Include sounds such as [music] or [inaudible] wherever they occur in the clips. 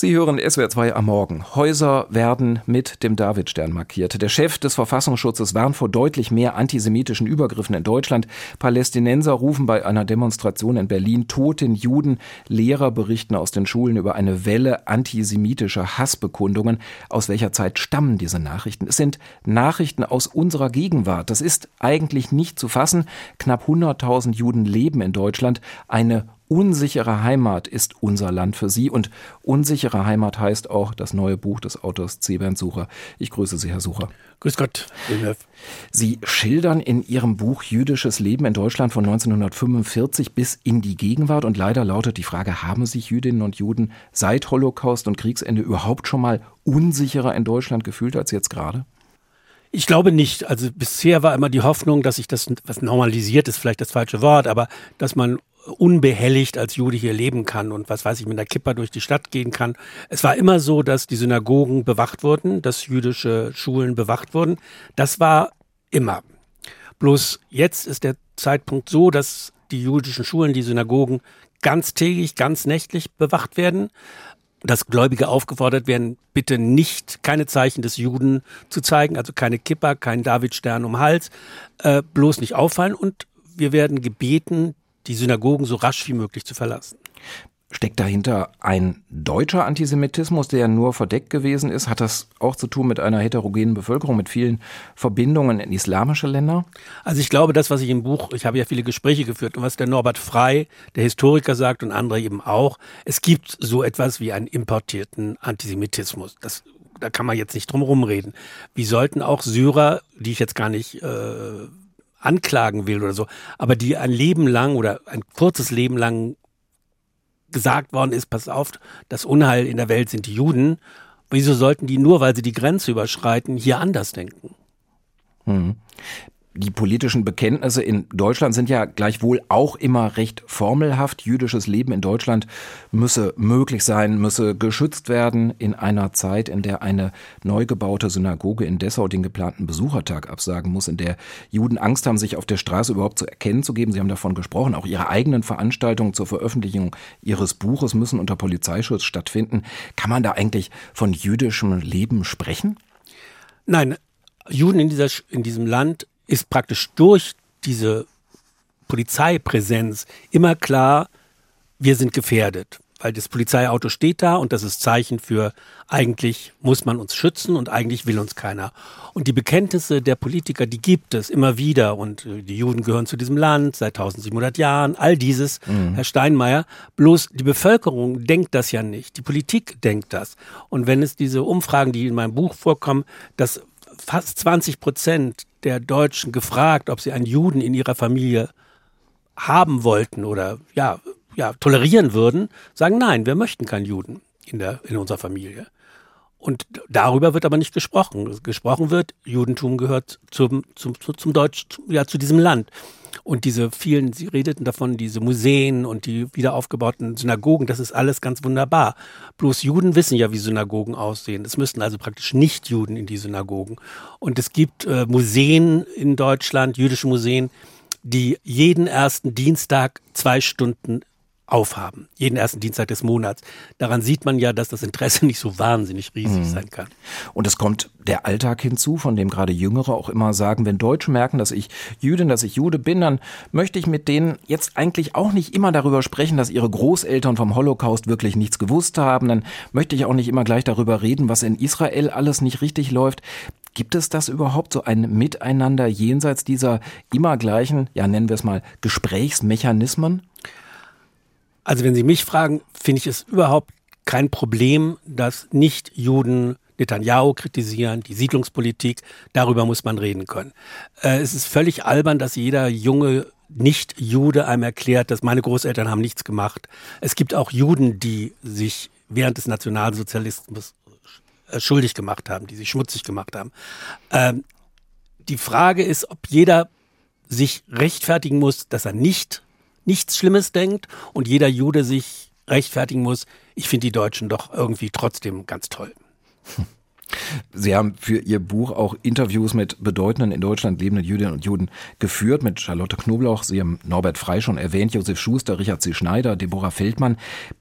Sie hören SWR 2 am Morgen. Häuser werden mit dem Davidstern markiert. Der Chef des Verfassungsschutzes warnt vor deutlich mehr antisemitischen Übergriffen in Deutschland. Palästinenser rufen bei einer Demonstration in Berlin toten Juden. Lehrer berichten aus den Schulen über eine Welle antisemitischer Hassbekundungen. Aus welcher Zeit stammen diese Nachrichten? Es sind Nachrichten aus unserer Gegenwart. Das ist eigentlich nicht zu fassen. Knapp 100.000 Juden leben in Deutschland. Eine Unsichere Heimat ist unser Land für Sie und unsichere Heimat heißt auch das neue Buch des Autors C. Bernd Sucher. Ich grüße Sie, Herr Sucher. Grüß Gott. Sie schildern in Ihrem Buch jüdisches Leben in Deutschland von 1945 bis in die Gegenwart und leider lautet die Frage, haben sich Jüdinnen und Juden seit Holocaust und Kriegsende überhaupt schon mal unsicherer in Deutschland gefühlt als jetzt gerade? Ich glaube nicht. Also bisher war immer die Hoffnung, dass sich das, was normalisiert ist, vielleicht das falsche Wort, aber dass man unbehelligt als Jude hier leben kann und was weiß ich, mit einer Kippa durch die Stadt gehen kann. Es war immer so, dass die Synagogen bewacht wurden, dass jüdische Schulen bewacht wurden. Das war immer. Bloß jetzt ist der Zeitpunkt so, dass die jüdischen Schulen, die Synagogen ganztägig, ganz nächtlich bewacht werden dass Gläubige aufgefordert werden, bitte nicht keine Zeichen des Juden zu zeigen, also keine Kippa, kein Davidstern um Hals, äh, bloß nicht auffallen und wir werden gebeten, die Synagogen so rasch wie möglich zu verlassen. Steckt dahinter ein deutscher Antisemitismus, der nur verdeckt gewesen ist? Hat das auch zu tun mit einer heterogenen Bevölkerung, mit vielen Verbindungen in islamische Länder? Also ich glaube, das, was ich im Buch, ich habe ja viele Gespräche geführt und was der Norbert Frey, der Historiker, sagt und andere eben auch, es gibt so etwas wie einen importierten Antisemitismus. Das da kann man jetzt nicht drum rumreden. Wie sollten auch Syrer, die ich jetzt gar nicht äh, anklagen will oder so, aber die ein Leben lang oder ein kurzes Leben lang gesagt worden ist, pass auf, das Unheil in der Welt sind die Juden. Wieso sollten die nur, weil sie die Grenze überschreiten, hier anders denken? Hm die politischen Bekenntnisse in Deutschland sind ja gleichwohl auch immer recht formelhaft. Jüdisches Leben in Deutschland müsse möglich sein, müsse geschützt werden in einer Zeit, in der eine neu gebaute Synagoge in Dessau den geplanten Besuchertag absagen muss, in der Juden Angst haben, sich auf der Straße überhaupt zu erkennen zu geben. Sie haben davon gesprochen, auch ihre eigenen Veranstaltungen zur Veröffentlichung ihres Buches müssen unter Polizeischutz stattfinden. Kann man da eigentlich von jüdischem Leben sprechen? Nein, Juden in, dieser, in diesem Land ist praktisch durch diese Polizeipräsenz immer klar, wir sind gefährdet. Weil das Polizeiauto steht da und das ist Zeichen für, eigentlich muss man uns schützen und eigentlich will uns keiner. Und die Bekenntnisse der Politiker, die gibt es immer wieder. Und äh, die Juden gehören zu diesem Land seit 1700 Jahren. All dieses, mhm. Herr Steinmeier. Bloß die Bevölkerung denkt das ja nicht. Die Politik denkt das. Und wenn es diese Umfragen, die in meinem Buch vorkommen, dass fast 20 Prozent der Deutschen gefragt, ob sie einen Juden in ihrer Familie haben wollten oder ja, ja, tolerieren würden, sagen nein, wir möchten keinen Juden in, der, in unserer Familie. Und darüber wird aber nicht gesprochen. Gesprochen wird, Judentum gehört zum, zum, zum Deutsch, ja, zu diesem Land. Und diese vielen, Sie redeten davon, diese Museen und die wiederaufgebauten Synagogen, das ist alles ganz wunderbar. Bloß Juden wissen ja, wie Synagogen aussehen. Es müssten also praktisch nicht Juden in die Synagogen. Und es gibt äh, Museen in Deutschland, jüdische Museen, die jeden ersten Dienstag zwei Stunden aufhaben. Jeden ersten Dienstag des Monats. Daran sieht man ja, dass das Interesse [laughs] nicht so wahnsinnig riesig mhm. sein kann. Und es kommt der Alltag hinzu, von dem gerade Jüngere auch immer sagen, wenn Deutsche merken, dass ich Jüdin, dass ich Jude bin, dann möchte ich mit denen jetzt eigentlich auch nicht immer darüber sprechen, dass ihre Großeltern vom Holocaust wirklich nichts gewusst haben. Dann möchte ich auch nicht immer gleich darüber reden, was in Israel alles nicht richtig läuft. Gibt es das überhaupt so ein Miteinander jenseits dieser immer gleichen, ja nennen wir es mal, Gesprächsmechanismen? Also wenn Sie mich fragen, finde ich es überhaupt kein Problem, dass Nicht-Juden Netanyahu kritisieren, die Siedlungspolitik, darüber muss man reden können. Äh, es ist völlig albern, dass jeder junge Nicht-Jude einem erklärt, dass meine Großeltern haben nichts gemacht. Es gibt auch Juden, die sich während des Nationalsozialismus äh, schuldig gemacht haben, die sich schmutzig gemacht haben. Ähm, die Frage ist, ob jeder sich rechtfertigen muss, dass er nicht nichts Schlimmes denkt und jeder Jude sich rechtfertigen muss, ich finde die Deutschen doch irgendwie trotzdem ganz toll. [laughs] Sie haben für Ihr Buch auch Interviews mit bedeutenden in Deutschland lebenden Jüdinnen und Juden geführt, mit Charlotte Knoblauch, Sie haben Norbert Frei schon erwähnt, Josef Schuster, Richard C. Schneider, Deborah Feldmann.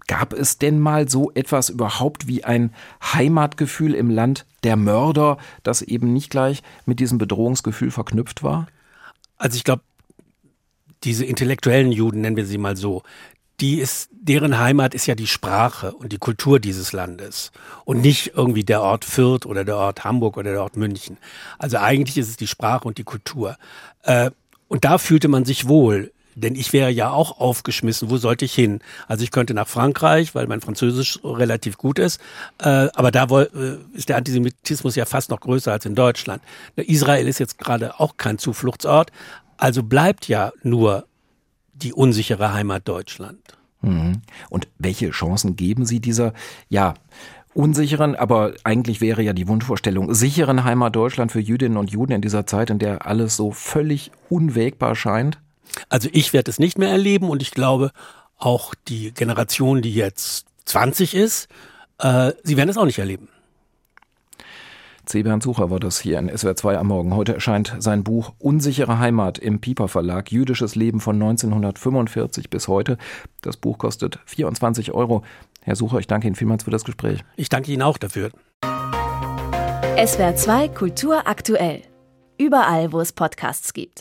Gab es denn mal so etwas überhaupt wie ein Heimatgefühl im Land der Mörder, das eben nicht gleich mit diesem Bedrohungsgefühl verknüpft war? Also ich glaube, diese intellektuellen Juden, nennen wir sie mal so, die ist, deren Heimat ist ja die Sprache und die Kultur dieses Landes und nicht irgendwie der Ort Fürth oder der Ort Hamburg oder der Ort München. Also eigentlich ist es die Sprache und die Kultur. Äh, und da fühlte man sich wohl. Denn ich wäre ja auch aufgeschmissen, wo sollte ich hin? Also ich könnte nach Frankreich, weil mein Französisch relativ gut ist, äh, aber da äh, ist der Antisemitismus ja fast noch größer als in Deutschland. Israel ist jetzt gerade auch kein Zufluchtsort, also bleibt ja nur die unsichere Heimat Deutschland. Mhm. Und welche Chancen geben Sie dieser, ja, unsicheren, aber eigentlich wäre ja die Wunschvorstellung, sicheren Heimat Deutschland für Jüdinnen und Juden in dieser Zeit, in der alles so völlig unwägbar scheint? Also ich werde es nicht mehr erleben und ich glaube auch die Generation, die jetzt 20 ist, äh, sie werden es auch nicht erleben. C. Bernd Sucher war das hier in SWR 2 am Morgen. Heute erscheint sein Buch Unsichere Heimat im Piper Verlag. Jüdisches Leben von 1945 bis heute. Das Buch kostet 24 Euro. Herr Sucher, ich danke Ihnen vielmals für das Gespräch. Ich danke Ihnen auch dafür. SWR 2 Kultur aktuell. Überall, wo es Podcasts gibt.